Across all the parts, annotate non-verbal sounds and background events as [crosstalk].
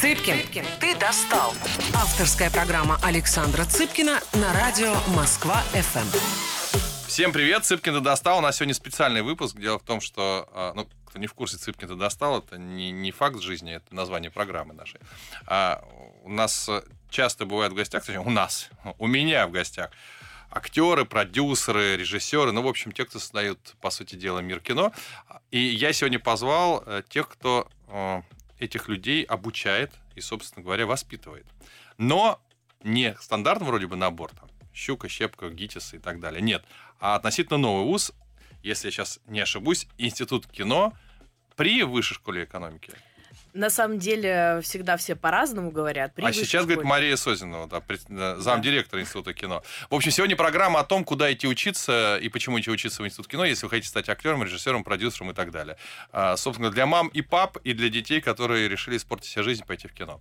Цыпкин, ты достал. Авторская программа Александра Цыпкина на радио Москва-ФМ. Всем привет, Цыпкин ты достал. У нас сегодня специальный выпуск. Дело в том, что, а, ну, кто не в курсе, Цыпкин ты достал, это не, не факт жизни, это название программы нашей. А у нас часто бывают в гостях, точнее, у нас, у меня в гостях, актеры, продюсеры, режиссеры, ну, в общем, те, кто создают, по сути дела, мир кино. И я сегодня позвал э, тех, кто э, этих людей обучает и, собственно говоря, воспитывает. Но не стандартный вроде бы набор, там, щука, щепка, гитис и так далее. Нет. А относительно новый вуз, если я сейчас не ошибусь, Институт кино при Высшей школе экономики. На самом деле всегда все по-разному говорят. При а сейчас, говорит, Мария Созинова, да, пред, да. замдиректора Института кино. В общем, сегодня программа о том, куда идти учиться и почему идти учиться в Институт кино, если вы хотите стать актером, режиссером, продюсером и так далее. А, собственно, для мам и пап, и для детей, которые решили испортить себе жизнь, пойти в кино.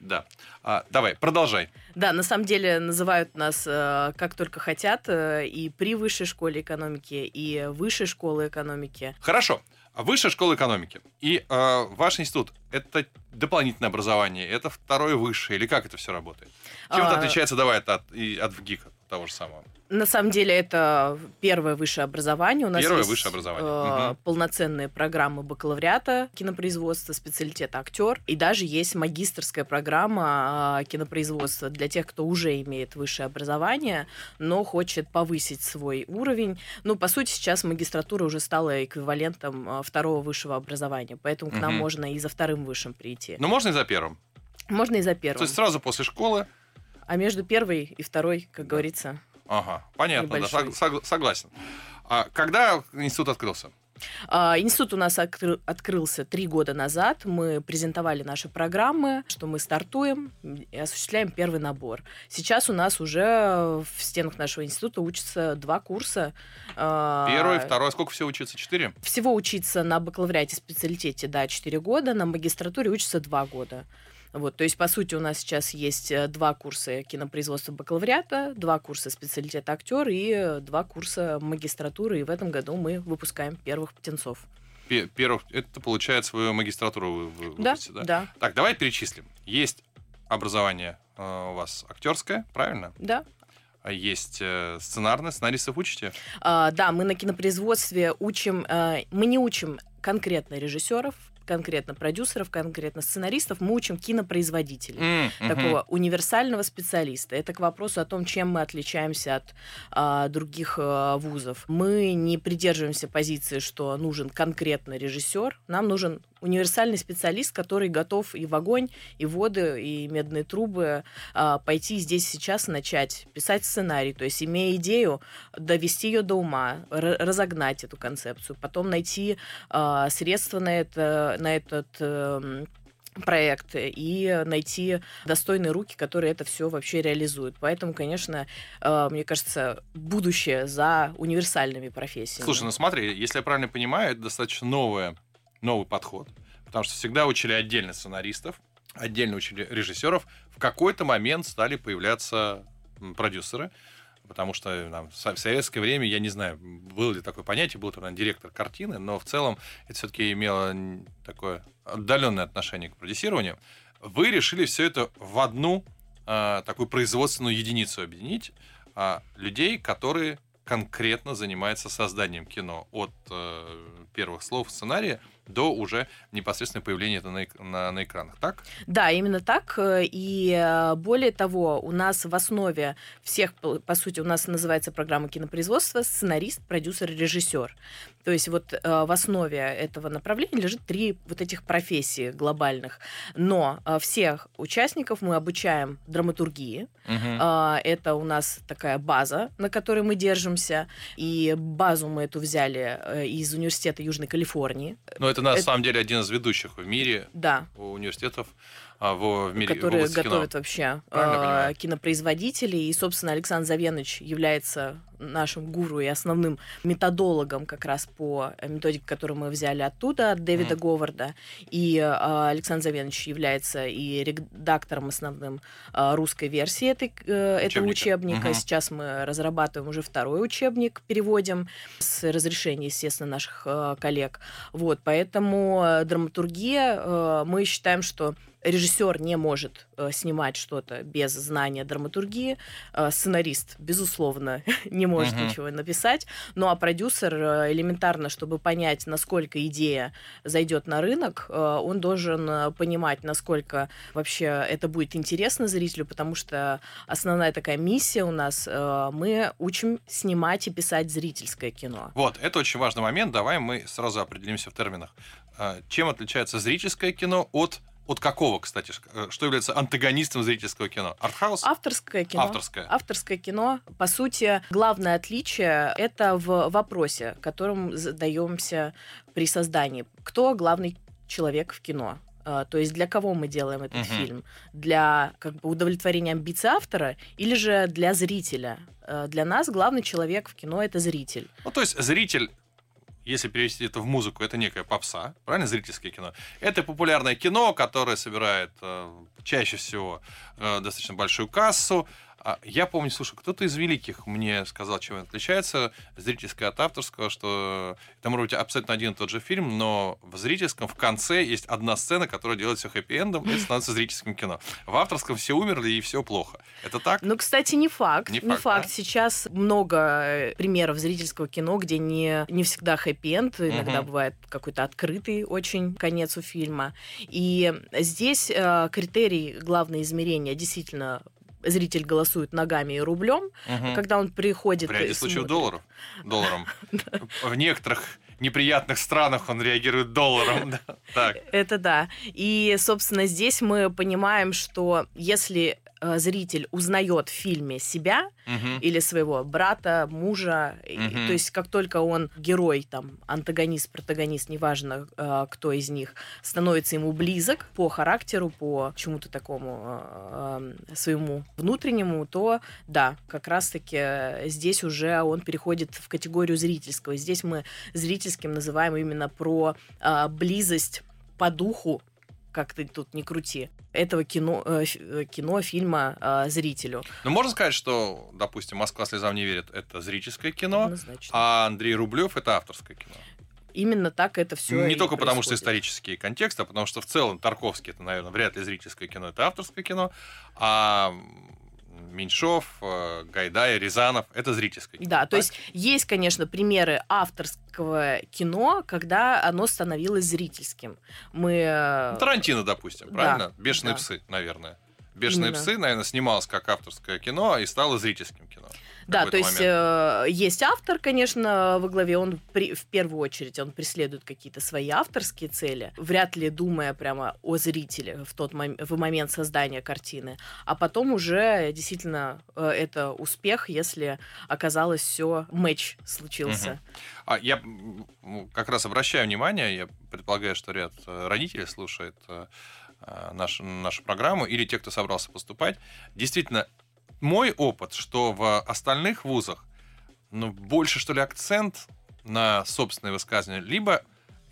Да. А, давай, продолжай. Да, на самом деле называют нас э, как только хотят э, и при высшей школе экономики, и высшей школы экономики. Хорошо. Высшая школа экономики. И э, ваш институт это дополнительное образование, это второе высшее, или как это все работает? Чем а... это отличается, давай, от, от, от ВГИКа того же самого? На самом деле это первое высшее образование. У нас первое есть высшее образование. Э, угу. полноценные программы бакалавриата кинопроизводства, специалитет актер. И даже есть магистрская программа э, кинопроизводства для тех, кто уже имеет высшее образование, но хочет повысить свой уровень. Ну, по сути, сейчас магистратура уже стала эквивалентом э, второго высшего образования. Поэтому угу. к нам можно и за вторым высшим прийти. Ну, можно и за первым. Можно и за первым. То есть сразу после школы. А между первой и второй, как да. говорится, Ага, понятно, да, сог, согласен. А когда институт открылся? А, институт у нас открылся три года назад. Мы презентовали наши программы, что мы стартуем и осуществляем первый набор. Сейчас у нас уже в стенах нашего института учатся два курса. А, Первый, второй. Сколько всего учиться? Четыре? Всего учиться на бакалавриате специалитете, да, четыре года. На магистратуре учатся два года. Вот, то есть, по сути, у нас сейчас есть э, два курса кинопроизводства бакалавриата, два курса специалитета актер и э, два курса магистратуры. И в этом году мы выпускаем первых птенцов. Первых, это получает свою магистратуру вы, вы да, да? Да. Так, давай перечислим. Есть образование э, у вас актерское, правильно? Да. А есть сценарное, сценаристов учите? А, да, мы на кинопроизводстве учим, э, мы не учим конкретно режиссеров, конкретно продюсеров, конкретно сценаристов, мы учим кинопроизводителей, mm-hmm. такого универсального специалиста. Это к вопросу о том, чем мы отличаемся от а, других а, вузов. Мы не придерживаемся позиции, что нужен конкретно режиссер, нам нужен универсальный специалист, который готов и в огонь, и в воды, и медные трубы а, пойти здесь сейчас начать писать сценарий, то есть имея идею, довести ее до ума, разогнать эту концепцию, потом найти а, средства на это, на этот э, проект и найти достойные руки, которые это все вообще реализуют. Поэтому, конечно, э, мне кажется, будущее за универсальными профессиями. Слушай, ну смотри, если я правильно понимаю, это достаточно новое новый подход. Потому что всегда учили отдельно сценаристов, отдельно учили режиссеров. В какой-то момент стали появляться продюсеры, потому что там, в советское время, я не знаю, было ли такое понятие, был там директор картины, но в целом это все-таки имело такое отдаленное отношение к продюсированию. Вы решили все это в одну э, такую производственную единицу объединить э, людей, которые конкретно занимаются созданием кино от э, первых слов сценария до уже непосредственно появления это на, на, на экранах, так? Да, именно так. И э, более того, у нас в основе всех, по сути, у нас называется программа кинопроизводства сценарист, продюсер, режиссер. То есть вот э, в основе этого направления лежит три вот этих профессии глобальных. Но э, всех участников мы обучаем драматургии. Угу. Это у нас такая база, на которой мы держимся. И базу мы эту взяли из университета Южной Калифорнии. Но это на это... самом деле один из ведущих в мире да. университетов в, в мире которые в готовят кино. вообще э, кинопроизводителей. И, собственно, Александр Завенович является нашим гуру и основным методологом как раз по методике, которую мы взяли оттуда, от Дэвида mm. Говарда. И э, Александр Завенович является и редактором основным э, русской версии этой, э, этого учебника. Mm-hmm. Сейчас мы разрабатываем уже второй учебник, переводим с разрешения, естественно, наших э, коллег. Вот, поэтому драматургия, э, мы считаем, что режиссер не может э, снимать что-то без знания драматургии, э, сценарист, безусловно, [laughs] не может uh-huh. ничего написать, ну а продюсер э, элементарно, чтобы понять, насколько идея зайдет на рынок, э, он должен э, понимать, насколько вообще это будет интересно зрителю, потому что основная такая миссия у нас, э, мы учим снимать и писать зрительское кино. Вот, это очень важный момент, давай мы сразу определимся в терминах. Э, чем отличается зрительское кино от от какого, кстати, э, что является антагонистом зрительского кино? Артхаус? Авторское кино. Авторское. Авторское кино. По сути, главное отличие это в вопросе, которым задаемся при создании. Кто главный человек в кино? Uh, то есть для кого мы делаем этот uh-huh. фильм? Для как бы удовлетворения амбиций автора или же для зрителя? Uh, для нас главный человек в кино это зритель. Ну то есть зритель если перевести это в музыку, это некая попса, правильно, зрительское кино. Это популярное кино, которое собирает э, чаще всего э, достаточно большую кассу, я помню, слушай, кто-то из великих мне сказал, чем это отличается, зрительское от авторского, что это может быть абсолютно один и тот же фильм, но в зрительском в конце есть одна сцена, которая делает все хэппи-эндом, и это становится зрительским кино. В авторском все умерли, и все плохо. Это так? Ну, кстати, не факт. Не, не факт. факт. Да? Сейчас много э, примеров зрительского кино, где не, не всегда хэппи-энд, иногда угу. бывает какой-то открытый очень конец у фильма. И здесь э, критерий, главное измерение действительно зритель голосует ногами и рублем, угу. когда он приходит... В ряде случаев долларов. Долларом. В некоторых неприятных странах он реагирует долларом. Так. Это да. И, собственно, здесь мы понимаем, что если Э, зритель узнает в фильме себя угу. или своего брата, мужа, угу. то есть как только он герой, там, антагонист, протагонист, неважно, э, кто из них, становится ему близок по характеру, по чему-то такому э, своему внутреннему, то да, как раз-таки здесь уже он переходит в категорию зрительского. Здесь мы зрительским называем именно про близость по духу как ты тут не крути, этого кино, э, э, кино фильма э, зрителю. Ну, можно сказать, что, допустим, «Москва слезам не верит» — это зрительское кино, Однозначно. а Андрей Рублев — это авторское кино. Именно так это все. Не только происходит. потому, что исторический контекст, а потому что в целом Тарковский это, наверное, вряд ли зрительское кино, это авторское кино, а Меньшов, э, Гайдай, Рязанов. Это зрительское кино. Да, так? то есть есть, конечно, примеры авторского кино, когда оно становилось зрительским. Мы... Э, ну, Тарантино, допустим, правильно? Да, Бешеные да. псы, наверное. Бешеные Именно. псы, наверное, снималось как авторское кино и стало зрительским кино. Да, то есть э, есть автор, конечно, во главе, он при, в первую очередь он преследует какие-то свои авторские цели, вряд ли думая прямо о зрителе в тот мом- в момент создания картины, а потом уже действительно э, это успех, если оказалось все матч случился. Угу. А я как раз обращаю внимание, я предполагаю, что ряд э, родителей слушает э, э, наш, нашу программу или те, кто собрался поступать. Действительно, мой опыт, что в остальных вузах ну, больше, что ли, акцент на собственное высказывание, либо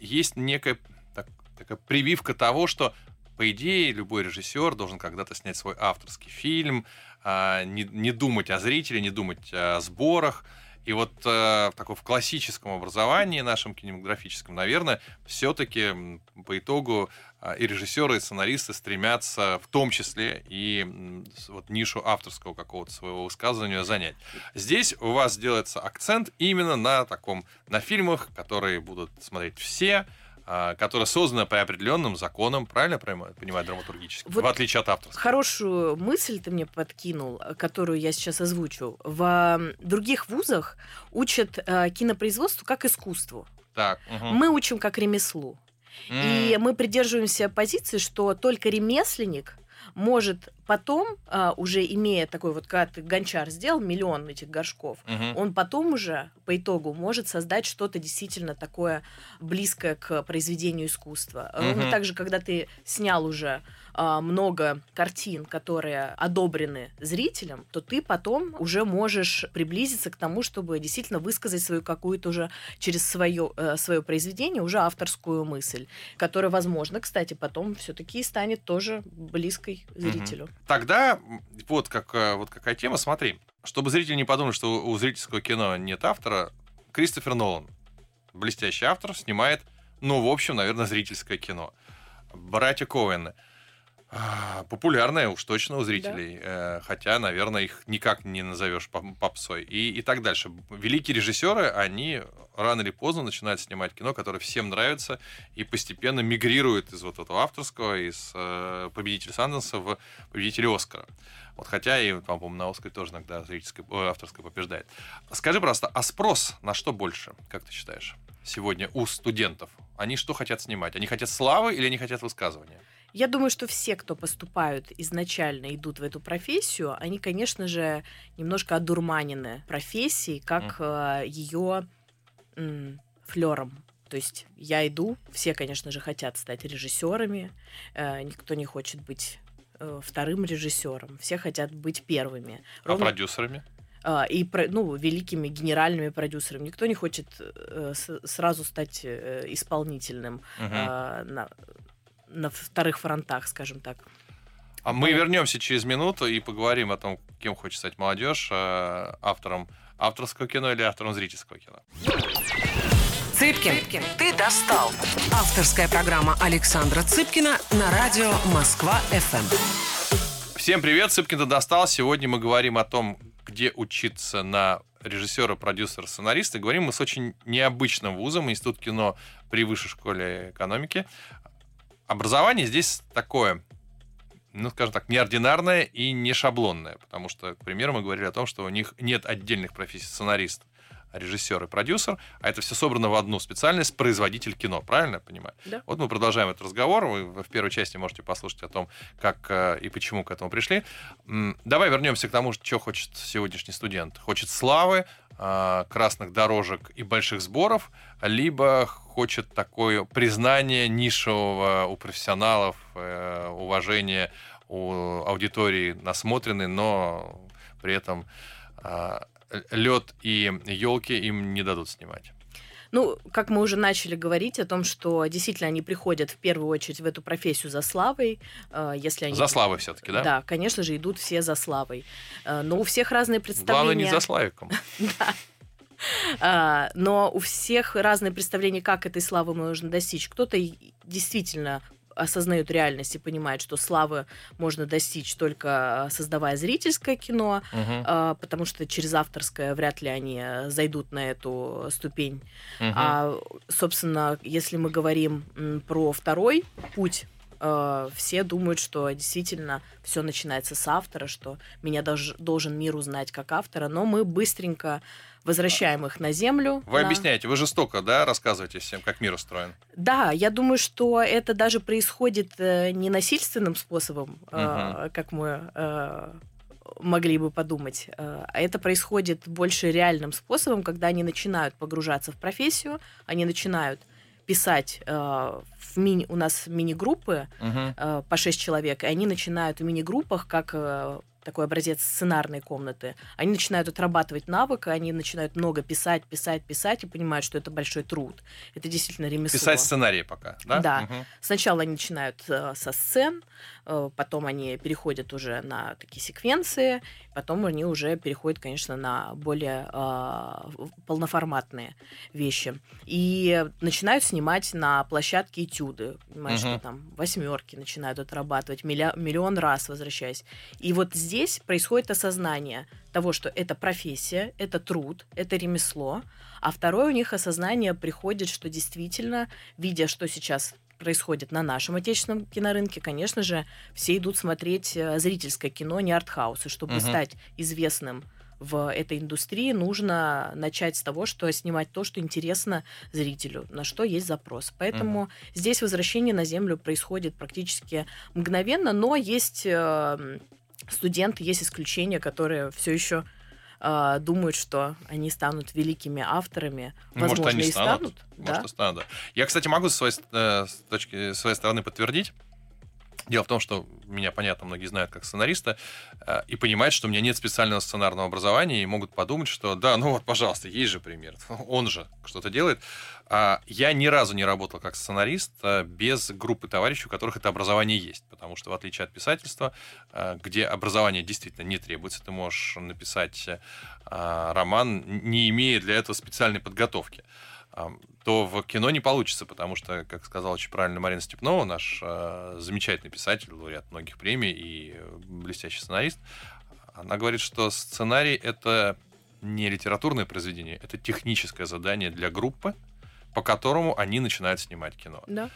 есть некая так, такая прививка того, что, по идее, любой режиссер должен когда-то снять свой авторский фильм, а, не, не думать о зрителе, не думать о сборах. И вот э, такой в классическом образовании нашем кинематографическом, наверное, все-таки по итогу э, и режиссеры, и сценаристы стремятся в том числе и вот нишу авторского какого-то своего высказывания занять. Здесь у вас делается акцент именно на таком, на фильмах, которые будут смотреть все, а, которая создана по определенным законам, правильно понимаю, драматургически, вот в отличие от авторского. Хорошую мысль ты мне подкинул, которую я сейчас озвучу. В других вузах учат э, кинопроизводству как искусству. Так, угу. Мы учим как ремеслу. Mm. И мы придерживаемся позиции, что только ремесленник может потом, а, уже имея такой вот, когда ты гончар сделал миллион этих горшков, угу. он потом уже по итогу может создать что-то действительно такое близкое к произведению искусства. Угу. Ровно так же, когда ты снял уже а, много картин, которые одобрены зрителям, то ты потом уже можешь приблизиться к тому, чтобы действительно высказать свою какую-то уже через свое, э, свое произведение уже авторскую мысль, которая, возможно, кстати, потом все-таки станет тоже близкой зрителю. Угу. Тогда вот, как, э, вот какая тема, смотри. Чтобы зритель не подумал, что у зрительского кино нет автора, Кристофер Нолан, блестящий автор, снимает, ну, в общем, наверное, зрительское кино. Братья Коуэны – популярная уж точно у зрителей, да. Э, хотя, наверное, их никак не назовешь попсой и, и так дальше. Великие режиссеры, они рано или поздно начинают снимать кино, которое всем нравится, и постепенно мигрирует из вот этого авторского, из э, победителя Санденса в победителя Оскара. Вот хотя и, по-моему, на Оскаре тоже иногда зрительское, э, авторское побеждает. Скажи просто, а спрос на что больше, как ты считаешь, сегодня у студентов? Они что хотят снимать? Они хотят славы или они хотят высказывания? Я думаю, что все, кто поступают изначально, идут в эту профессию, они, конечно же, немножко одурманены профессией, как mm. Э, ее флером. То есть я иду, все, конечно же, хотят стать режиссерами, э, никто не хочет быть э, вторым режиссером, все хотят быть первыми. А Ровно... А продюсерами? И ну, великими генеральными продюсерами. Никто не хочет uh, сразу стать uh, исполнительным uh-huh. на, на вторых фронтах, скажем так. А мы вернемся через минуту и поговорим о том, кем хочет стать молодежь, автором авторского кино или автором зрительского кино. Цыпкин, Цыпкин, ты достал. Авторская программа Александра Цыпкина на радио Москва-ФМ. Всем привет, Цыпкин ты достал. Сегодня мы говорим о том, где учиться на режиссера, продюсера, сценариста. Говорим мы с очень необычным вузом, Институт кино при Высшей школе экономики. Образование здесь такое, ну, скажем так, неординарное и не шаблонное, потому что, к примеру, мы говорили о том, что у них нет отдельных профессий сценарист, режиссер и продюсер, а это все собрано в одну специальность производитель кино, правильно я понимаю? Да. Вот мы продолжаем этот разговор. Вы в первой части можете послушать о том, как э, и почему к этому пришли. Давай вернемся к тому, что хочет сегодняшний студент. Хочет славы, э, красных дорожек и больших сборов, либо хочет такое признание нишевого у профессионалов, э, уважение у аудитории насмотренной, но при этом а, лед и елки им не дадут снимать. Ну, как мы уже начали говорить о том, что действительно они приходят в первую очередь в эту профессию за славой, э, если они... За славой все-таки, да? Да, конечно же, идут все за славой. Э, но у всех разные представления. Главное, не за славиком. [laughs] Да. А, но у всех разные представления, как этой славы можно достичь. Кто-то действительно осознают реальность и понимают, что славы можно достичь только создавая зрительское кино, угу. потому что через авторское вряд ли они зайдут на эту ступень. Угу. А, собственно, если мы говорим про второй путь а, все думают, что действительно все начинается с автора, что меня даже должен мир узнать как автора, но мы быстренько возвращаем их на землю. Вы на... объясняете, вы жестоко, да, рассказываете всем, как мир устроен? Да, я думаю, что это даже происходит э, не насильственным способом, угу. э, как мы э, могли бы подумать. Э, а это происходит больше реальным способом, когда они начинают погружаться в профессию, они начинают писать э, в мини, у нас мини-группы uh-huh. э, по 6 человек, и они начинают в мини-группах, как э, такой образец сценарной комнаты, они начинают отрабатывать навык, они начинают много писать, писать, писать и понимают, что это большой труд. Это действительно ремесло. Писать сценарии пока, да? Да. Угу. Сначала они начинают э, со сцен, э, потом они переходят уже на такие секвенции, потом они уже переходят, конечно, на более э, полноформатные вещи. И начинают снимать на площадке этюды. Понимаешь, угу. что там восьмерки начинают отрабатывать, миллион раз возвращаясь. И вот здесь здесь происходит осознание того, что это профессия, это труд, это ремесло, а второе у них осознание приходит, что действительно, видя, что сейчас происходит на нашем отечественном кинорынке, конечно же, все идут смотреть э, зрительское кино, не артхаусы. Чтобы угу. стать известным в этой индустрии, нужно начать с того, что снимать то, что интересно зрителю, на что есть запрос. Поэтому угу. здесь возвращение на землю происходит практически мгновенно, но есть э, студенты, есть исключения, которые все еще э, думают, что они станут великими авторами. Ну, Возможно, Может, они и станут. станут Может, да? станут, да. Я, кстати, могу со своей, э, с точки, с своей стороны подтвердить. Дело в том, что меня, понятно, многие знают как сценариста, э, и понимают, что у меня нет специального сценарного образования, и могут подумать, что да, ну вот, пожалуйста, есть же пример, он же что-то делает. А я ни разу не работал как сценарист э, без группы товарищей, у которых это образование есть, потому что в отличие от писательства, э, где образование действительно не требуется, ты можешь написать роман, не имея для этого специальной подготовки. то в кино не получится, потому что, как сказала очень правильно Марина Степнова, наш замечательный писатель, лауреат многих премий и блестящий сценарист, она говорит, что сценарий — это не литературное произведение, это техническое задание для группы, по которому они начинают снимать кино. Да.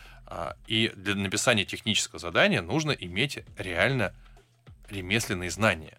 И для написания технического задания нужно иметь реально ремесленные знания.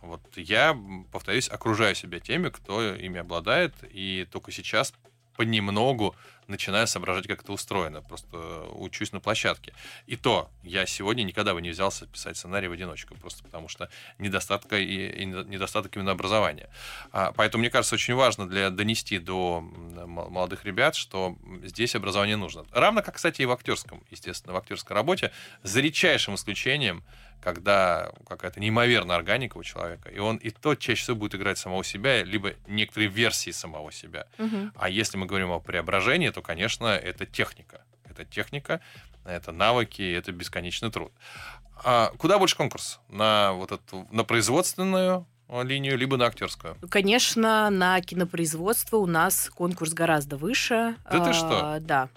Вот я, повторюсь, окружаю себя теми, кто ими обладает, и только сейчас понемногу начинаю соображать, как это устроено. Просто учусь на площадке. И то, я сегодня никогда бы не взялся писать сценарий в одиночку, просто потому что недостатка и, и недостаток именно образования. А, поэтому, мне кажется, очень важно для донести до молодых ребят, что здесь образование нужно. Равно как, кстати, и в актерском, естественно, в актерской работе, за редчайшим исключением когда какая-то неимоверная органика у человека, и он и то чаще всего будет играть самого себя, либо некоторые версии самого себя. Угу. А если мы говорим о преображении, то, конечно, это техника. Это техника, это навыки, это бесконечный труд. А куда больше конкурс? На вот эту, на производственную линию, либо на актерскую? Конечно, на кинопроизводство у нас конкурс гораздо выше. Да ты что? А, да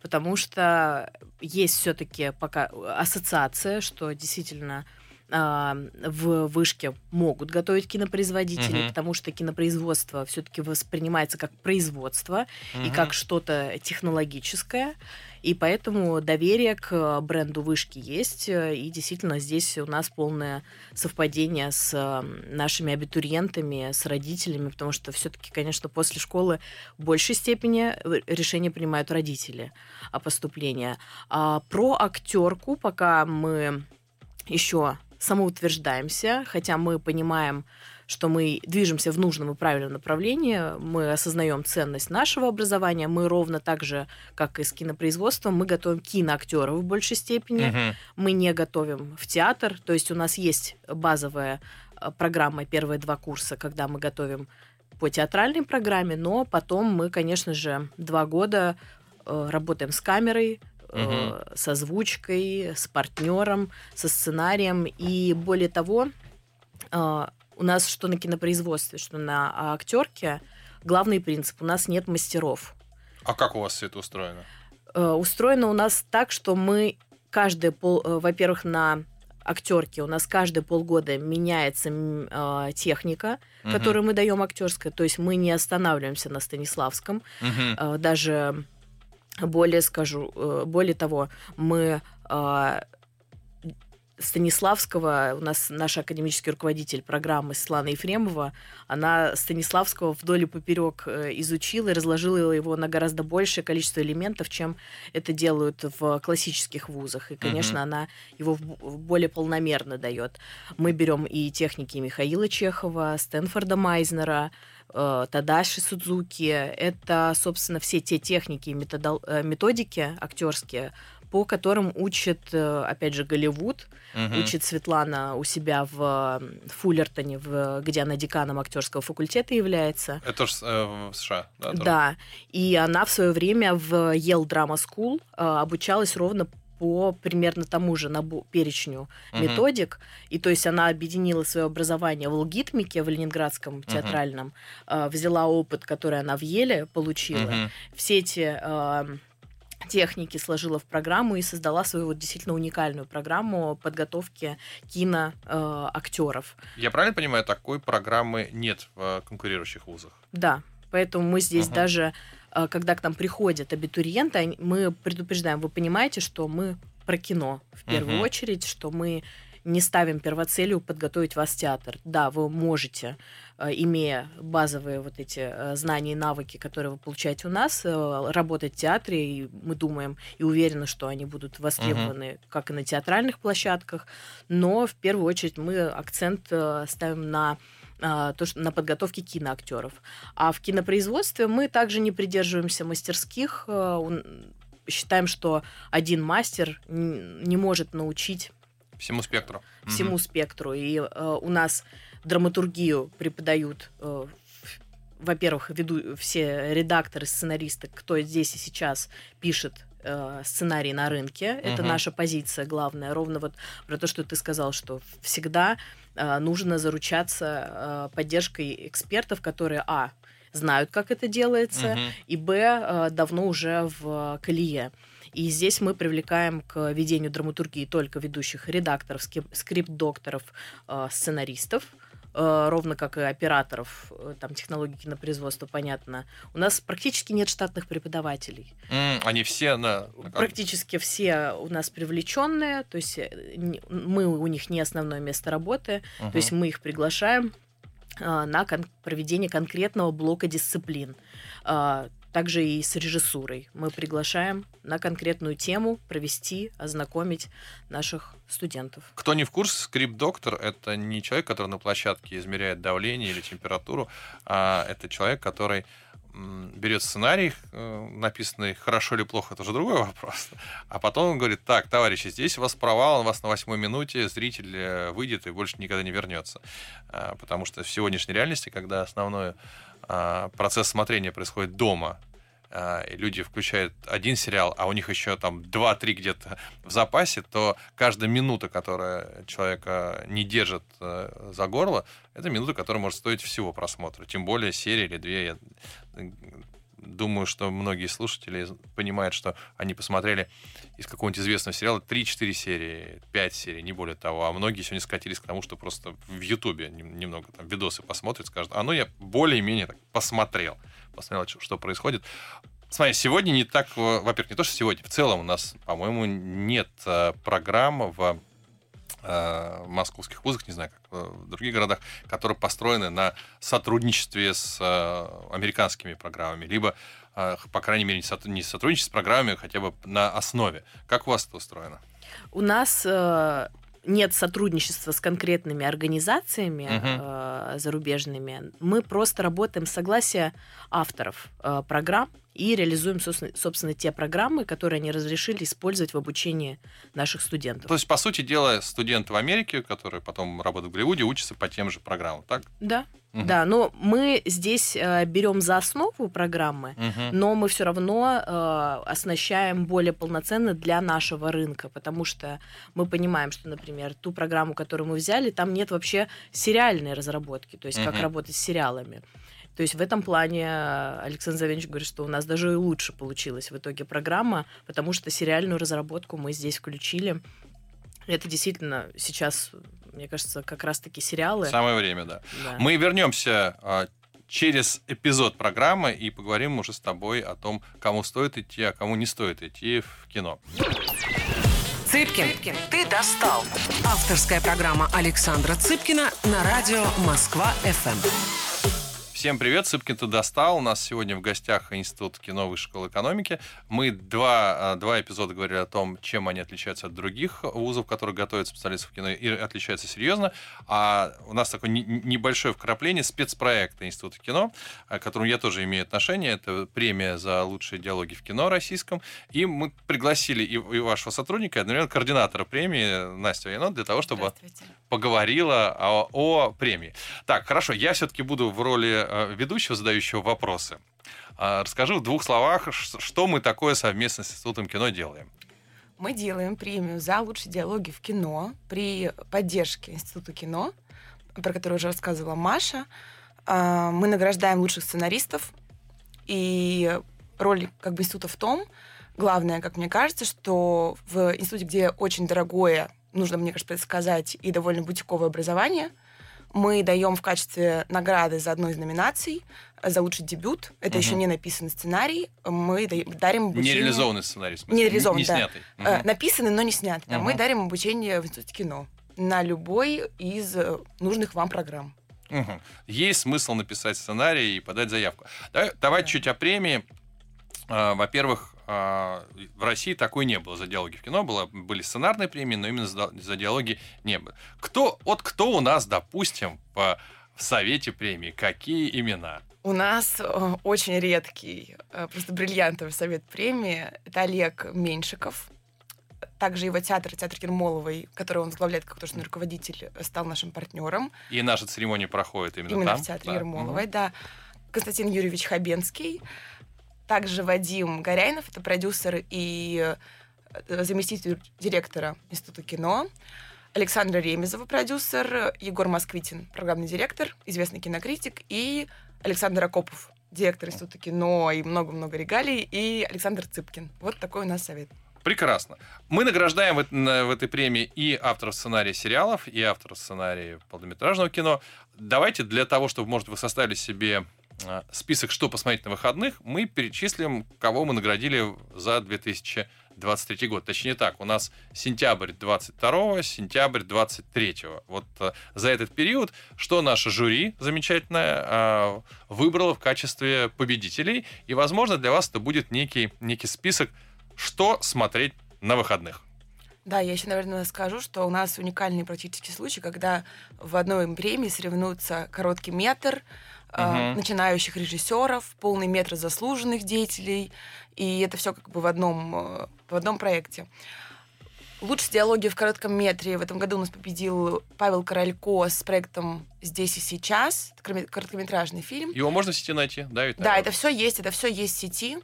потому что есть все-таки пока ассоциация, что действительно в вышке могут готовить кинопроизводители, угу. потому что кинопроизводство все-таки воспринимается как производство угу. и как что-то технологическое. И поэтому доверие к бренду вышки есть. И действительно здесь у нас полное совпадение с нашими абитуриентами, с родителями, потому что все-таки, конечно, после школы в большей степени решения принимают родители о поступлении. А про актерку пока мы еще самоутверждаемся, хотя мы понимаем, что мы движемся в нужном и правильном направлении, мы осознаем ценность нашего образования, мы ровно так же, как и с кинопроизводством, мы готовим киноактеров в большей степени, uh-huh. мы не готовим в театр, то есть у нас есть базовая э, программа, первые два курса, когда мы готовим по театральной программе, но потом мы, конечно же, два года э, работаем с камерой, угу. с озвучкой, с партнером, со сценарием. И более того, э, у нас что на кинопроизводстве, что на актерке, главный принцип, у нас нет мастеров. А как у вас все это устроено? Э, устроено у нас так, что мы каждый пол, во-первых, на актерки у нас каждые полгода меняется э, техника, угу. которую мы даем актерская, то есть мы не останавливаемся на Станиславском, угу. э, даже более скажу, э, более того, мы а, Станиславского, у нас наш академический руководитель программы Светлана Ефремова, она Станиславского вдоль и поперек э, изучила и разложила его на гораздо большее количество элементов, чем это делают в классических вузах. И, конечно, uh-huh. она его более полномерно дает. Мы берем и техники Михаила Чехова, Стэнфорда Майзнера, Тадаши Судзуки. Это, собственно, все те техники и э, методики актерские, по которым учит, э, опять же, Голливуд, угу. учит Светлана у себя в Фуллертоне, в, где она деканом актерского факультета является. Это же э, в США, да? Тоже? Да. И она в свое время в Yale Drama School э, обучалась ровно по примерно тому же набу- перечню uh-huh. методик. И то есть она объединила свое образование в алгоритмике в Ленинградском театральном, uh-huh. э, взяла опыт, который она в Еле получила, uh-huh. все эти э, техники сложила в программу и создала свою вот действительно уникальную программу подготовки киноактеров. Э, Я правильно понимаю, такой программы нет в конкурирующих вузах? Да, поэтому мы здесь uh-huh. даже Э, когда к нам приходят абитуриенты, мы предупреждаем, вы понимаете, что мы про кино в первую uh-huh. очередь, что мы не ставим первоцелью подготовить вас в театр. Да, вы можете, э, имея базовые вот эти э, знания и навыки, которые вы получаете у нас, работать в театре, и мы думаем и уверены, что они будут востребованы uh-huh. как и на театральных площадках, но в первую очередь мы акцент ставим на то, что на подготовке киноактеров. А в кинопроизводстве мы также не придерживаемся мастерских. А, считаем, что один мастер не может научить всему спектру. Всему угу. спектру. И э, у нас драматургию преподают э, во-первых, веду все редакторы, сценаристы, кто здесь и сейчас пишет э, сценарий на рынке. Это uh-huh. наша позиция главная. Ровно вот про то, что ты сказал, что всегда э, нужно заручаться э, поддержкой экспертов, которые, а, знают, как это делается, угу. и б, э, давно уже в колее. И здесь мы привлекаем к ведению драматургии только ведущих редакторов, скрипт-докторов, э, сценаристов, ровно как и операторов э, там, технологии кинопроизводства, понятно. У нас практически нет штатных преподавателей. Mm, они все на... Практически все у нас привлеченные, то есть мы у них не основное место работы, uh-huh. то есть мы их приглашаем на кон- проведение конкретного блока дисциплин также и с режиссурой. Мы приглашаем на конкретную тему провести, ознакомить наших студентов. Кто не в курсе, скрипт-доктор — это не человек, который на площадке измеряет давление или температуру, а это человек, который берет сценарий, э, написанный хорошо или плохо, это уже другой вопрос. А потом он говорит, так, товарищи, здесь у вас провал, у вас на восьмой минуте зритель э, выйдет и больше никогда не вернется. А, потому что в сегодняшней реальности, когда основное а, процесс смотрения происходит дома, а, и люди включают один сериал, а у них еще там 2-3 где-то в запасе, то каждая минута, которая человека не держит э, за горло, это минута, которая может стоить всего просмотра. Тем более серия или две. Я думаю, что многие слушатели понимают, что они посмотрели из какого-нибудь известного сериала 3-4 серии, 5 серий, не более того. А многие сегодня скатились к тому, что просто в Ютубе немного там видосы посмотрят, скажут, а ну я более-менее так посмотрел, посмотрел, что происходит. Смотри, сегодня не так, во-первых, не то, что сегодня, в целом у нас, по-моему, нет э, программ в э, московских вузах, не знаю, как в других городах, которые построены на сотрудничестве с э, американскими программами, либо а, по крайней мере, не сотрудничать с программами, хотя бы на основе. Как у вас это устроено? У нас э, нет сотрудничества с конкретными организациями uh-huh. э, зарубежными. Мы просто работаем с согласия авторов э, программ и реализуем, собственно, те программы, которые они разрешили использовать в обучении наших студентов. То есть, по сути дела, студенты в Америке, которые потом работают в Голливуде, учатся по тем же программам, так? Да. Угу. Да, но мы здесь э, берем за основу программы, угу. но мы все равно э, оснащаем более полноценно для нашего рынка, потому что мы понимаем, что, например, ту программу, которую мы взяли, там нет вообще сериальной разработки, то есть угу. как работать с сериалами. То есть в этом плане Александр Завенович говорит, что у нас даже и лучше получилась в итоге программа, потому что сериальную разработку мы здесь включили. Это действительно сейчас, мне кажется, как раз-таки сериалы. Самое время, да. да. Мы вернемся а, через эпизод программы и поговорим уже с тобой о том, кому стоит идти, а кому не стоит идти в кино. Цыпкин, Цыпкин, ты достал. Авторская программа Александра Цыпкина на радио Москва-ФМ. Всем привет, Сыпкин ты достал. У нас сегодня в гостях Институт кино Высшей школы экономики. Мы два, а, два эпизода говорили о том, чем они отличаются от других вузов, которые готовят специалистов кино, и отличаются серьезно. А у нас такое небольшое вкрапление спецпроекта Института кино, к которому я тоже имею отношение. Это премия за лучшие диалоги в кино российском. И мы пригласили и, и вашего сотрудника, и одновременно координатора премии Настю Янот для того, чтобы поговорила о, о премии. Так, хорошо, я все-таки буду в роли ведущего, задающего вопросы. А, расскажи в двух словах, что мы такое совместно с Институтом кино делаем. Мы делаем премию за лучшие диалоги в кино при поддержке Института кино, про который уже рассказывала Маша. А, мы награждаем лучших сценаристов, и роль как бы института в том, главное, как мне кажется, что в институте, где очень дорогое, нужно, мне кажется, сказать, и довольно бутиковое образование – мы даем в качестве награды за одну из номинаций за лучший дебют. Это угу. еще не написанный сценарий. Мы дарим обучение... Нереализованный сценарий, в смысле? Не реализованный, не, не да. снятый. Угу. Написанный, но не снятый. Угу. Да. Мы дарим обучение в Институте кино на любой из э, нужных вам программ. Угу. Есть смысл написать сценарий и подать заявку. Давай, давай да. чуть о премии. А, во-первых, в России такой не было за диалоги в кино. Было, были сценарные премии, но именно за, за диалоги не было. Кто, вот кто у нас, допустим, по в Совете премии? Какие имена? У нас э, очень редкий, э, просто бриллиантовый совет премии. Это Олег Меньшиков. Также его театр, театр Ермоловой, который он возглавляет как художественный руководитель, стал нашим партнером. И наша церемония проходит именно, именно там? в театре да. Ермоловой, угу. да. Константин Юрьевич Хабенский также Вадим Горяйнов, это продюсер и э, заместитель директора Института кино. Александра Ремезова, продюсер, Егор Москвитин, программный директор, известный кинокритик, и Александр Акопов, директор Института кино и много-много регалий, и Александр Цыпкин. Вот такой у нас совет. Прекрасно. Мы награждаем в, в этой премии и авторов сценария сериалов, и авторов сценария полнометражного кино. Давайте для того, чтобы, может, вы составили себе список, что посмотреть на выходных, мы перечислим, кого мы наградили за 2023 год. Точнее так, у нас сентябрь 22 сентябрь 23 Вот а, за этот период, что наше жюри замечательное а, выбрало в качестве победителей. И, возможно, для вас это будет некий, некий список что смотреть на выходных? Да, я еще, наверное, скажу, что у нас уникальный практический случай, когда в одной премии соревнуются короткий метр, э, начинающих режиссеров, полный метр заслуженных деятелей, и это все как бы в одном, э, в одном проекте. Лучшие диалоги в коротком метре. В этом году у нас победил Павел Королько с проектом «Здесь и сейчас». Это короткометражный фильм. Его можно в сети найти, да? Ведь, да, это все есть, это все есть в сети.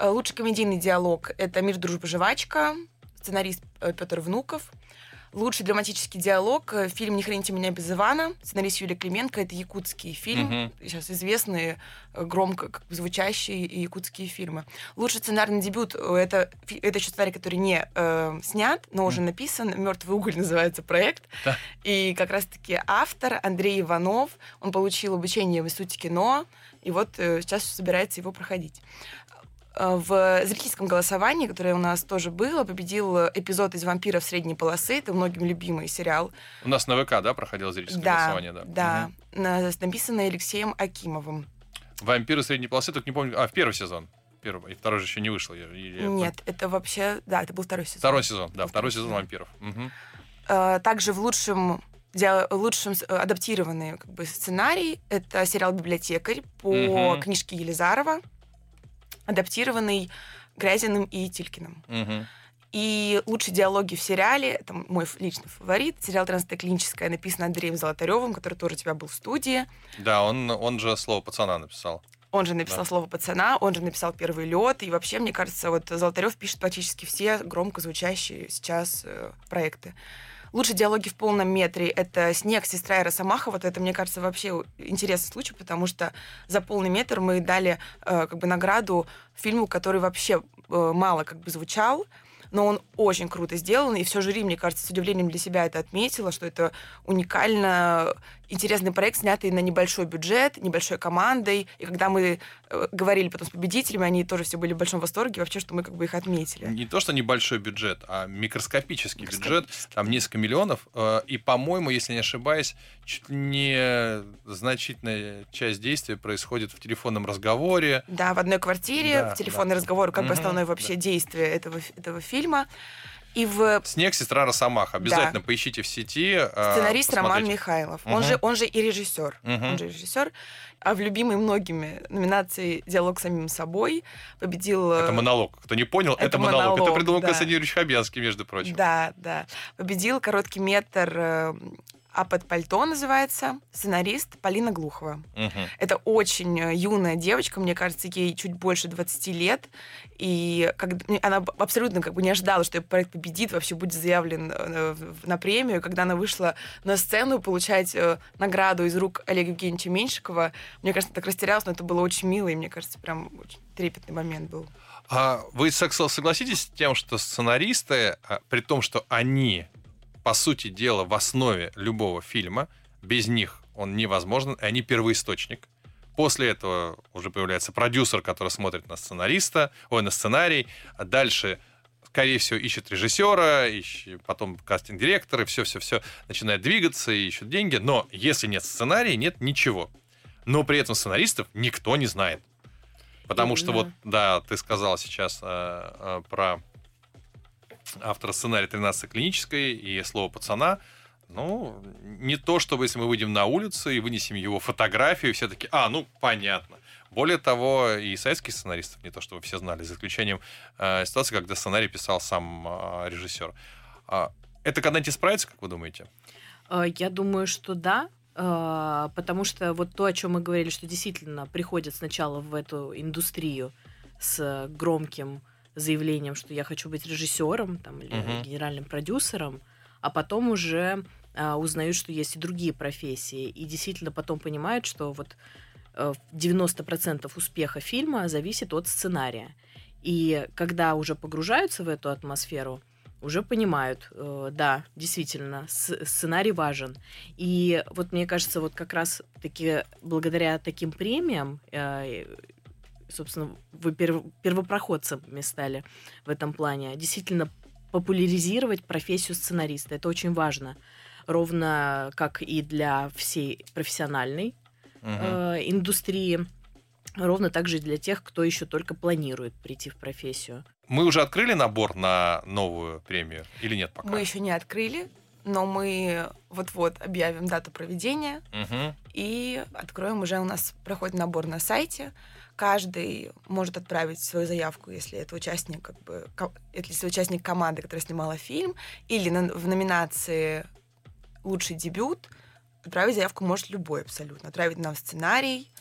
Лучший комедийный диалог — это «Мир, дружба, жвачка», сценарист э, Петр Внуков. Лучший драматический диалог э, фильм «Не храните меня без Ивана», сценарист Юлия Клименко. Это якутский фильм, uh-huh. сейчас известные, громко как бы, звучащие якутские фильмы. Лучший сценарный дебют это, это еще сценарий, который не э, снят, но уже написан. Мертвый уголь [laughs] называется проект. Да. И как раз-таки автор Андрей Иванов, он получил обучение в Институте кино, и вот э, сейчас собирается его проходить. Э, в зрительском голосовании, которое у нас тоже было, победил эпизод из «Вампиров средней полосы». Это многим любимый сериал. У нас на ВК, да, проходило зрительское да, голосование? Да, да. Угу. Написано Алексеем Акимовым. «Вампиры средней полосы», только не помню... А, в первый сезон. Первый. И второй же еще не вышел. Я, я... Нет, это вообще... Да, это был второй сезон. Второй сезон, да, второй сезон да. «Вампиров». Угу. Также в лучшем лучшим э, адаптированный как бы, сценарий это сериал «Библиотекарь» по угу. книжке Елизарова адаптированный Грязиным и Тилькиным. Угу. И лучшие диалоги в сериале, это мой личный фаворит, сериал «Тринадцатая клиническая», написан Андреем Золотаревым, который тоже у тебя был в студии. Да, он, он же «Слово пацана» написал. Он же написал да. слово пацана, он же написал первый лед. И вообще, мне кажется, вот Золотарев пишет практически все громко звучащие сейчас э, проекты. Лучшие диалоги в полном метре — это «Снег», «Сестра и Росомаха». Вот это, мне кажется, вообще интересный случай, потому что за полный метр мы дали э, как бы награду фильму, который вообще э, мало как бы звучал, но он очень круто сделан, и все жюри, мне кажется, с удивлением для себя это отметило, что это уникально интересный проект, снятый на небольшой бюджет, небольшой командой, и когда мы э, говорили потом с победителями, они тоже все были в большом восторге вообще, что мы как бы их отметили. Не то, что небольшой бюджет, а микроскопический, микроскопический. бюджет, там несколько миллионов, э, и, по-моему, если не ошибаюсь, чуть не значительная часть действия происходит в телефонном разговоре. Да, в одной квартире, да, в телефонный да. разговор, как бы основное вообще да. действие этого, этого фильма. И в... «Снег. Сестра Росомаха». Обязательно да. поищите в сети. А, Сценарист посмотрите. Роман Михайлов. Угу. Он, же, он же и режиссер. Угу. Он же режиссер. А в любимой многими номинации «Диалог с самим собой» победил... Э, это монолог. Кто не понял, это, это монолог. монолог. Это придумал да. Константин Юрьевич Хабенский, между прочим. Да, да. Победил короткий метр э, а под пальто называется, сценарист Полина Глухова. Угу. Это очень э, юная девочка, мне кажется, ей чуть больше 20 лет, и как, она абсолютно как бы не ожидала, что ее проект победит, вообще будет заявлен э, на премию. Когда она вышла на сцену получать э, награду из рук Олега Евгеньевича Меньшикова, мне кажется, так растерялась, но это было очень мило, и мне кажется, прям очень трепетный момент был. А вы согласитесь с тем, что сценаристы, а, при том, что они по сути дела, в основе любого фильма. Без них он невозможен, и они первоисточник. После этого уже появляется продюсер, который смотрит на сценариста, ой, на сценарий. А дальше, скорее всего, ищет режиссера, ищет, потом кастинг-директор, и все-все-все начинает двигаться, и ищет деньги. Но если нет сценария, нет ничего. Но при этом сценаристов никто не знает. Потому что вот, да, ты сказал сейчас э, э, про автора сценария 13 клинической и слово пацана. Ну, не то, чтобы если мы выйдем на улицу и вынесем его фотографию, все таки а, ну, понятно. Более того, и советских сценаристов не то, чтобы все знали, за исключением э, ситуации, когда сценарий писал сам э, режиссер. Э, это когда-нибудь исправится, как вы думаете? Э, я думаю, что да, э, потому что вот то, о чем мы говорили, что действительно приходят сначала в эту индустрию с громким заявлением, что я хочу быть режиссером там, или uh-huh. генеральным продюсером, а потом уже а, узнают, что есть и другие профессии, и действительно потом понимают, что вот 90% успеха фильма зависит от сценария. И когда уже погружаются в эту атмосферу, уже понимают, э, да, действительно, сценарий важен. И вот мне кажется, вот как раз таки благодаря таким премиям, э, собственно, вы первопроходцами стали в этом плане, действительно популяризировать профессию сценариста. Это очень важно. Ровно как и для всей профессиональной угу. э, индустрии, ровно так же и для тех, кто еще только планирует прийти в профессию. Мы уже открыли набор на новую премию или нет пока? Мы еще не открыли, но мы вот-вот объявим дату проведения угу. и откроем уже у нас проходит набор на сайте. Каждый может отправить свою заявку, если это участник, как бы, если участник команды, которая снимала фильм, или на, в номинации лучший дебют отправить заявку может любой абсолютно. Отправить нам сценарий,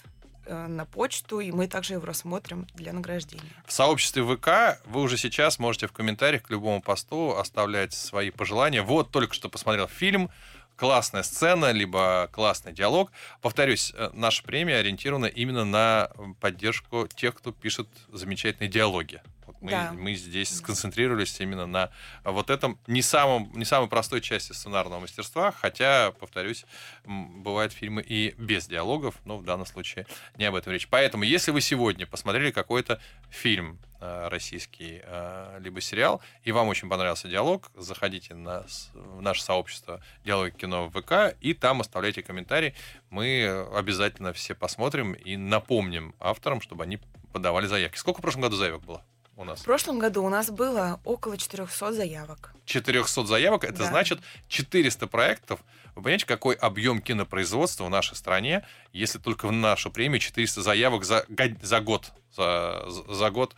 Э, на почту, и мы также его рассмотрим для награждения. В сообществе ВК вы уже сейчас можете в комментариях к любому посту оставлять свои пожелания. Вот только что посмотрел фильм, классная сцена, либо классный диалог. Повторюсь, э, наша премия ориентирована именно на поддержку тех, кто пишет замечательные диалоги. Мы, да. мы здесь сконцентрировались именно на вот этом не, самом, не самой простой части сценарного мастерства, хотя, повторюсь, бывают фильмы и без диалогов, но в данном случае не об этом речь. Поэтому, если вы сегодня посмотрели какой-то фильм э, российский, э, либо сериал, и вам очень понравился диалог, заходите на, в наше сообщество «Диалоги кино» в ВК, и там оставляйте комментарий. Мы обязательно все посмотрим и напомним авторам, чтобы они подавали заявки. Сколько в прошлом году заявок было? У нас? В прошлом году у нас было около 400 заявок. 400 заявок, это да. значит 400 проектов. Вы понимаете, какой объем кинопроизводства в нашей стране, если только в нашу премию 400 заявок за, за год, за, за год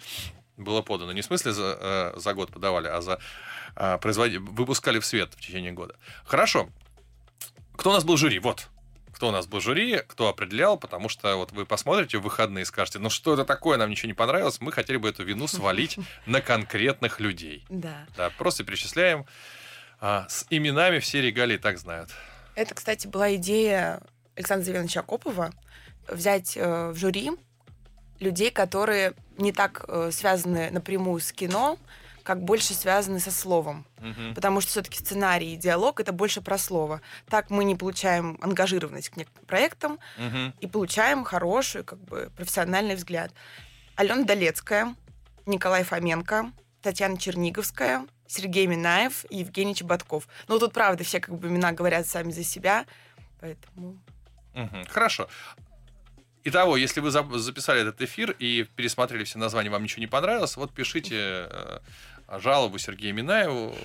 было подано. Не в смысле за, э, за год подавали, а за э, производи... выпускали в свет в течение года. Хорошо. Кто у нас был жюри? Вот кто у нас был жюри, кто определял, потому что вот вы посмотрите в выходные и скажете, ну что это такое, нам ничего не понравилось, мы хотели бы эту вину свалить [laughs] на конкретных людей. Да. Да, просто перечисляем. А, с именами все регалии так знают. Это, кстати, была идея Александра Зеленовича Акопова взять э, в жюри людей, которые не так э, связаны напрямую с кино, как больше связаны со словом. Угу. Потому что все-таки сценарий и диалог это больше про слово. Так мы не получаем ангажированность к некоторым проектам угу. и получаем хороший, как бы, профессиональный взгляд. Алена Долецкая, Николай Фоменко, Татьяна Черниговская, Сергей Минаев и Евгений Чеботков. Ну, тут, правда, все как бы имена говорят сами за себя, поэтому... Угу. Хорошо. Итого, если вы записали этот эфир и пересмотрели все названия, вам ничего не понравилось, вот пишите э, жалобу Сергею Минаеву,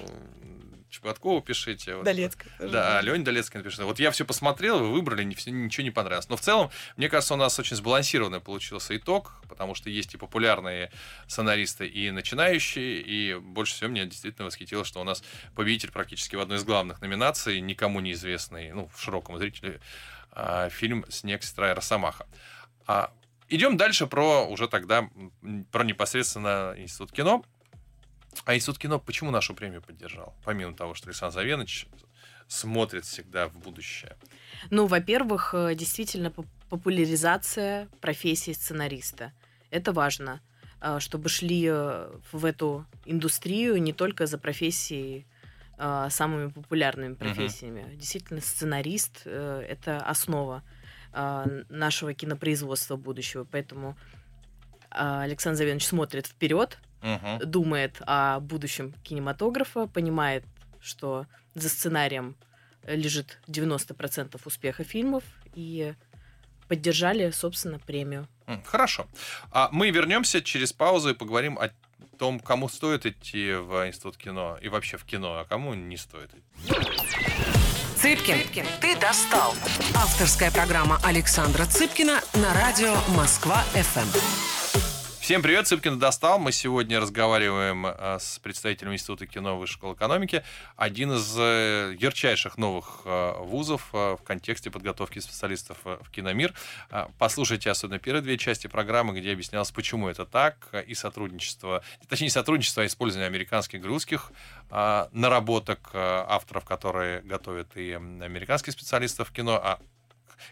Чеботкову пишите. Вот. Долецкая. Да, Леня Долецкая напишет. Вот я все посмотрел, вы выбрали, ничего не понравилось. Но в целом, мне кажется, у нас очень сбалансированный получился итог, потому что есть и популярные сценаристы, и начинающие, и больше всего меня действительно восхитило, что у нас победитель практически в одной из главных номинаций, никому неизвестный, ну, в широком зрителе, а, фильм «Снег, сестра и Росомаха». А, идем дальше про уже тогда, про непосредственно Институт кино. А Институт кино почему нашу премию поддержал? Помимо того, что Александр Завенович смотрит всегда в будущее. Ну, во-первых, э, действительно популяризация профессии сценариста. Это важно, э, чтобы шли э, в эту индустрию не только за профессией самыми популярными профессиями. Uh-huh. Действительно, сценарист это основа нашего кинопроизводства будущего. Поэтому Александр Завенович смотрит вперед, угу. думает о будущем кинематографа, понимает, что за сценарием лежит 90% успеха фильмов и поддержали, собственно, премию. Хорошо. А мы вернемся через паузу и поговорим о том, кому стоит идти в Институт кино и вообще в кино, а кому не стоит. Цыпкин, Цыпкин, ты достал. Авторская программа Александра Цыпкина на радио Москва-ФМ. Всем привет, Цыпкин достал. Мы сегодня разговариваем э, с представителем Института кино Высшей школы экономики. Один из э, ярчайших новых э, вузов в контексте подготовки специалистов в киномир. Послушайте особенно первые две части программы, где объяснялось, почему это так, и сотрудничество, точнее, сотрудничество, а использование американских и русских наработок авторов, которые готовят и американских специалистов в кино, а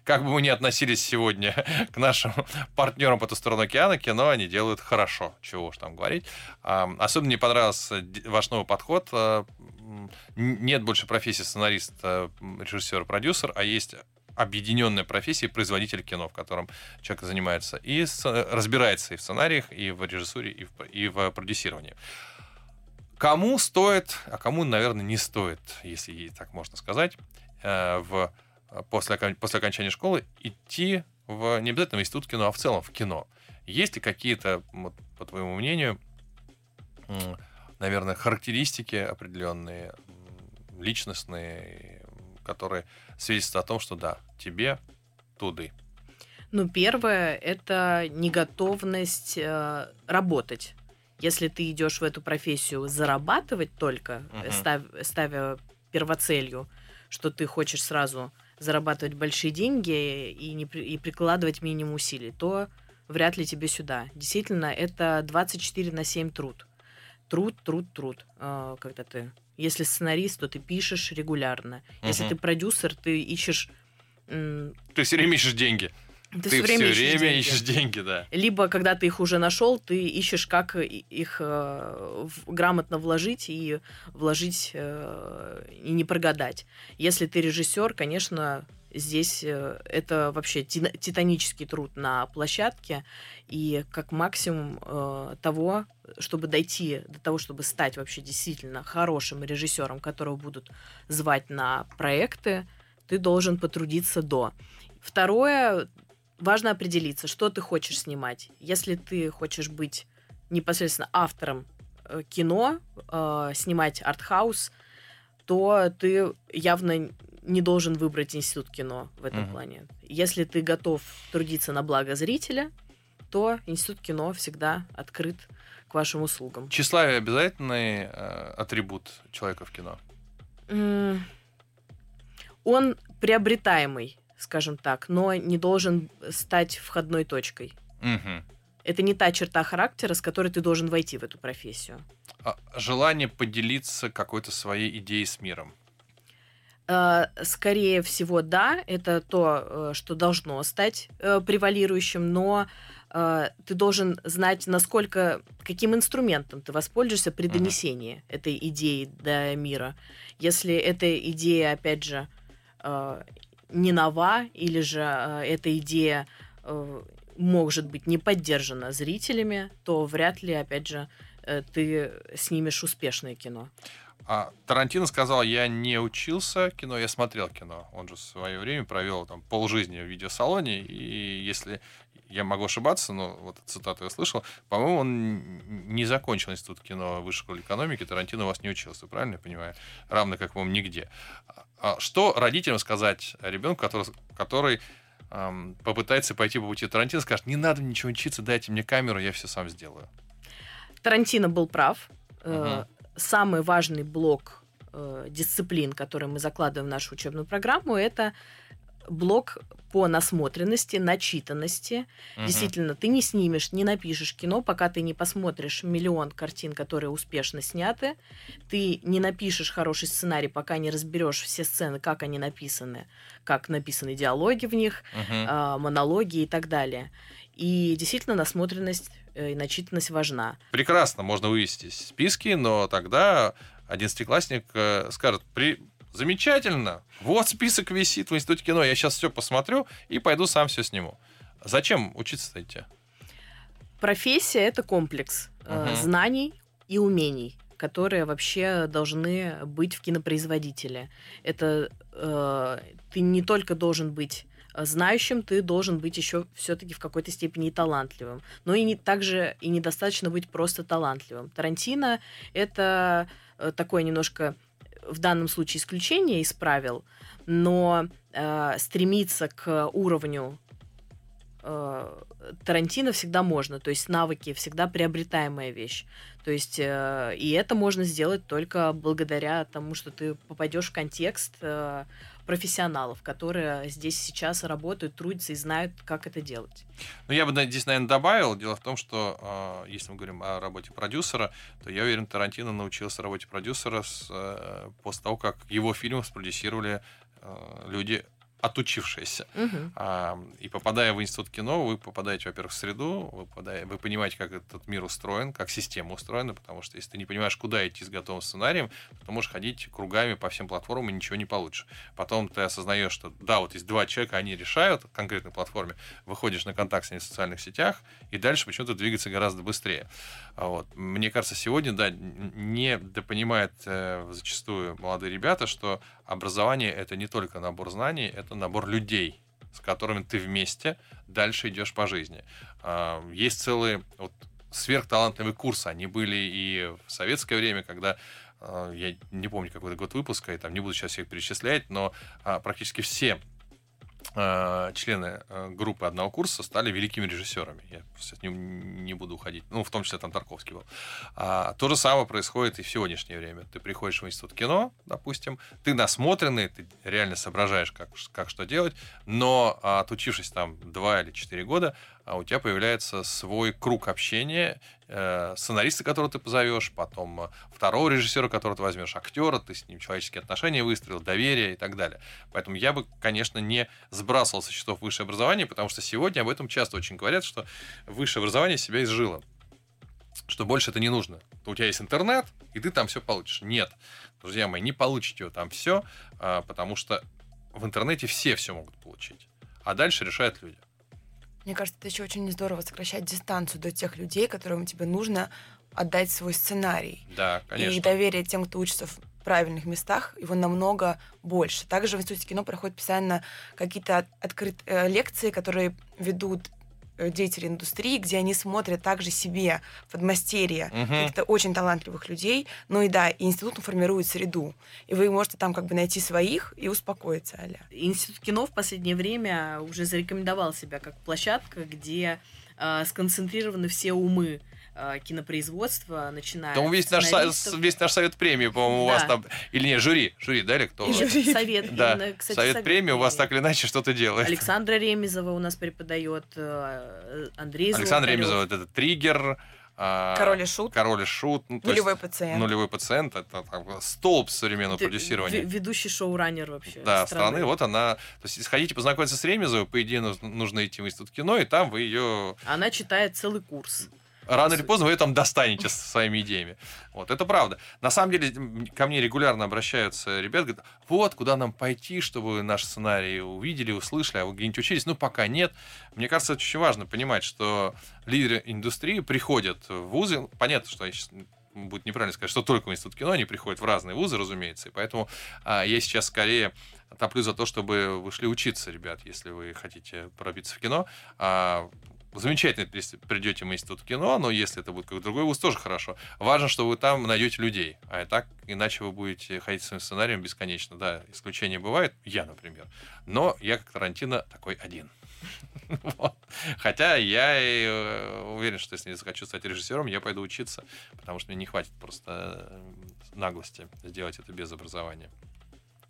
как бы мы ни относились сегодня [laughs] к нашим партнерам по ту сторону океана, кино они делают хорошо, чего уж там говорить. Особенно мне понравился ваш новый подход. А, нет больше профессии сценарист, режиссер, продюсер, а есть объединенная профессия производитель кино, в котором человек занимается и разбирается и в сценариях, и в режиссуре, и в, и в продюсировании. Кому стоит, а кому, наверное, не стоит, если так можно сказать, э, в, после, после окончания школы идти в не обязательно в институт кино, а в целом в кино. Есть ли какие-то, вот, по твоему мнению, наверное, характеристики определенные, личностные, которые свидетельствуют о том, что да, тебе туды. Ну, первое это неготовность э, работать. Если ты идешь в эту профессию зарабатывать только, uh-huh. став, ставя первоцелью, что ты хочешь сразу зарабатывать большие деньги и, не, и прикладывать минимум усилий, то вряд ли тебе сюда. Действительно, это 24 на 7 труд. Труд, труд, труд, э, когда ты... Если сценарист, то ты пишешь регулярно. Uh-huh. Если ты продюсер, ты ищешь... Ты все время ищешь деньги. Ты, ты все время, все ищешь, время деньги. ищешь деньги, да. Либо, когда ты их уже нашел, ты ищешь, как их э, в, грамотно вложить и вложить э, и не прогадать. Если ты режиссер, конечно, здесь э, это вообще титанический труд на площадке и как максимум э, того, чтобы дойти до того, чтобы стать вообще действительно хорошим режиссером, которого будут звать на проекты, ты должен потрудиться до. Второе, важно определиться, что ты хочешь снимать. Если ты хочешь быть непосредственно автором э, кино, э, снимать артхаус, то ты явно не должен выбрать институт кино в этом mm-hmm. плане. Если ты готов трудиться на благо зрителя, то институт кино всегда открыт к вашим услугам. Тщеславие обязательный э, атрибут человека в кино? Mm, он приобретаемый скажем так, но не должен стать входной точкой. Угу. Это не та черта характера, с которой ты должен войти в эту профессию. А желание поделиться какой-то своей идеей с миром. Э, скорее всего, да, это то, э, что должно стать э, превалирующим, но ты должен знать, насколько, каким инструментом ты воспользуешься при донесении uh-huh. этой идеи до мира. Если эта идея, опять же, не нова, или же э, эта идея э, может быть не поддержана зрителями, то вряд ли, опять же, э, ты снимешь успешное кино. А Тарантино сказал, я не учился кино, я смотрел кино. Он же в свое время провел там полжизни в видеосалоне, и если я могу ошибаться, но вот цитату я слышал, по-моему, он не закончил институт кино высшей школы экономики, Тарантино у вас не учился, правильно я понимаю? Равно как, по-моему, нигде. А что родителям сказать ребенку, который, который эм, попытается пойти по пути Тарантино, скажет, не надо ничего учиться, дайте мне камеру, я все сам сделаю? Тарантино был прав. Угу. Самый важный блок э, дисциплин, который мы закладываем в нашу учебную программу, это блок по насмотренности, начитанности. Угу. Действительно, ты не снимешь, не напишешь кино, пока ты не посмотришь миллион картин, которые успешно сняты. Ты не напишешь хороший сценарий, пока не разберешь все сцены, как они написаны, как написаны диалоги в них, угу. э, монологи и так далее. И действительно, насмотренность э, и начитанность важна. Прекрасно, можно вывести списки, но тогда одиннадцатиклассник э, скажет, при Замечательно. Вот список висит в Институте кино. Я сейчас все посмотрю и пойду сам все сниму. Зачем учиться идти? Профессия это комплекс uh-huh. знаний и умений, которые вообще должны быть в кинопроизводителе. Это э, ты не только должен быть знающим, ты должен быть еще все-таки в какой-то степени и талантливым. Но и не, также и недостаточно быть просто талантливым. Тарантино это э, такое немножко в данном случае исключение из правил, но э, стремиться к уровню э, Тарантино всегда можно, то есть навыки всегда приобретаемая вещь. То есть э, и это можно сделать только благодаря тому, что ты попадешь в контекст э, профессионалов, которые здесь сейчас работают, трудятся и знают, как это делать. Ну, я бы здесь, наверное, добавил. Дело в том, что э, если мы говорим о работе продюсера, то я уверен, Тарантино научился работе продюсера с, э, после того, как его фильмы спродюсировали э, люди отучившиеся. Угу. А, и попадая в институт кино, вы попадаете, во-первых, в среду, вы, попадаете, вы понимаете, как этот мир устроен, как система устроена, потому что если ты не понимаешь, куда идти с готовым сценарием, то ты можешь ходить кругами по всем платформам и ничего не получишь. Потом ты осознаешь, что да, вот есть два человека, они решают в конкретной платформе, выходишь на контакт с ними в социальных сетях, и дальше почему-то двигаться гораздо быстрее. А вот. Мне кажется, сегодня, да, не допонимают э, зачастую молодые ребята, что образование это не только набор знаний, это набор людей, с которыми ты вместе дальше идешь по жизни. А, есть целые вот, сверхталантливые курсы. Они были и в советское время, когда а, я не помню какой то год выпуска, и там не буду сейчас всех перечислять, но а, практически все члены э, группы одного курса стали великими режиссерами. Я с ним не буду уходить. Ну, в том числе там Тарковский был. А, то же самое происходит и в сегодняшнее время. Ты приходишь в институт кино, допустим, ты насмотренный, ты реально соображаешь, как, как что делать, но отучившись там два или четыре года, а у тебя появляется свой круг общения, э, сценариста, которого ты позовешь, потом э, второго режиссера, которого ты возьмешь, актера, ты с ним человеческие отношения выстроил, доверие и так далее. Поэтому я бы, конечно, не сбрасывал со счетов высшее образование, потому что сегодня об этом часто очень говорят, что высшее образование себя изжило что больше это не нужно. У тебя есть интернет, и ты там все получишь. Нет, друзья мои, не получите его там все, а, потому что в интернете все все могут получить. А дальше решают люди. Мне кажется, это еще очень здорово сокращать дистанцию до тех людей, которым тебе нужно отдать свой сценарий. Да, конечно. И доверие тем, кто учится в правильных местах, его намного больше. Также в Институте кино проходят постоянно какие-то открытые э, лекции, которые ведут Э, деятели индустрии, где они смотрят также себе подмастерье угу. каких-то очень талантливых людей. Ну и да, и институт формирует среду. И вы можете там как бы найти своих и успокоиться, Аля. Институт кино в последнее время уже зарекомендовал себя как площадка, где э, сконцентрированы все умы Э, кинопроизводства, начиная Там весь наш, весь наш совет премии, по-моему, да. у вас там... Или не, жюри, жюри, да, или кто? Жюри. Совет, да. именно, кстати, совет, премии у вас так или иначе что-то делает. Александра Ремезова у нас преподает, э, Андрей Александр Ремезова, это триггер, а, Король и шут. Король и шут. Ну, нулевой пациент. Нулевой пациент. Это там, столб современного это продюсирования. Ведущий шоураннер вообще. Да, страны. страны. Вот она. То есть, если хотите познакомиться с Ремезовой, по идее, нужно идти в институт кино, и там вы ее... Она читает целый курс рано или поздно вы ее там достанете со своими идеями. Вот, это правда. На самом деле, ко мне регулярно обращаются ребята, говорят, вот, куда нам пойти, чтобы наш сценарий увидели, услышали, а вы где-нибудь учились? Ну, пока нет. Мне кажется, это очень важно понимать, что лидеры индустрии приходят в вузы, понятно, что я сейчас будет неправильно сказать, что только в институт кино, они приходят в разные вузы, разумеется, и поэтому а, я сейчас скорее топлю за то, чтобы вы шли учиться, ребят, если вы хотите пробиться в кино. А, Замечательно, если придете в институт кино, но если это будет как другой вуз, тоже хорошо. Важно, что вы там найдете людей, а так иначе вы будете ходить своим сценарием бесконечно. Да, исключения бывают, я, например, но я как Тарантино такой один. [laughs] Хотя я э, уверен, что если я захочу стать режиссером, я пойду учиться, потому что мне не хватит просто э, наглости сделать это без образования.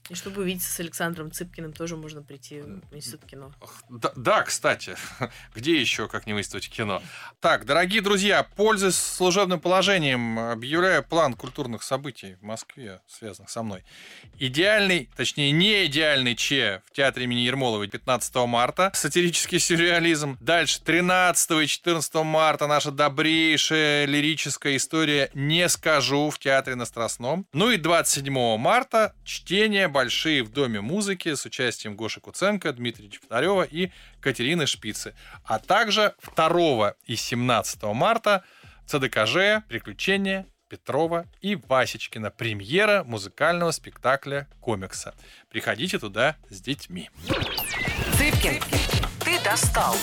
И чтобы увидеться с Александром Цыпкиным, тоже можно прийти в институт кино. Да, да кстати, [laughs] где еще, как не в институте кино? Так, дорогие друзья, пользуясь служебным положением, объявляю план культурных событий в Москве, связанных со мной. Идеальный, точнее, не идеальный Че в театре имени Ермоловой 15 марта. Сатирический сюрреализм. Дальше, 13 и 14 марта наша добрейшая лирическая история «Не скажу» в театре на Страстном. Ну и 27 марта чтение большие в Доме музыки с участием Гоши Куценко, Дмитрия Чептарева и Катерины Шпицы. А также 2 и 17 марта ЦДКЖ «Приключения Петрова и Васечкина. Премьера музыкального спектакля комикса. Приходите туда с детьми. Цыпкин, ты достал.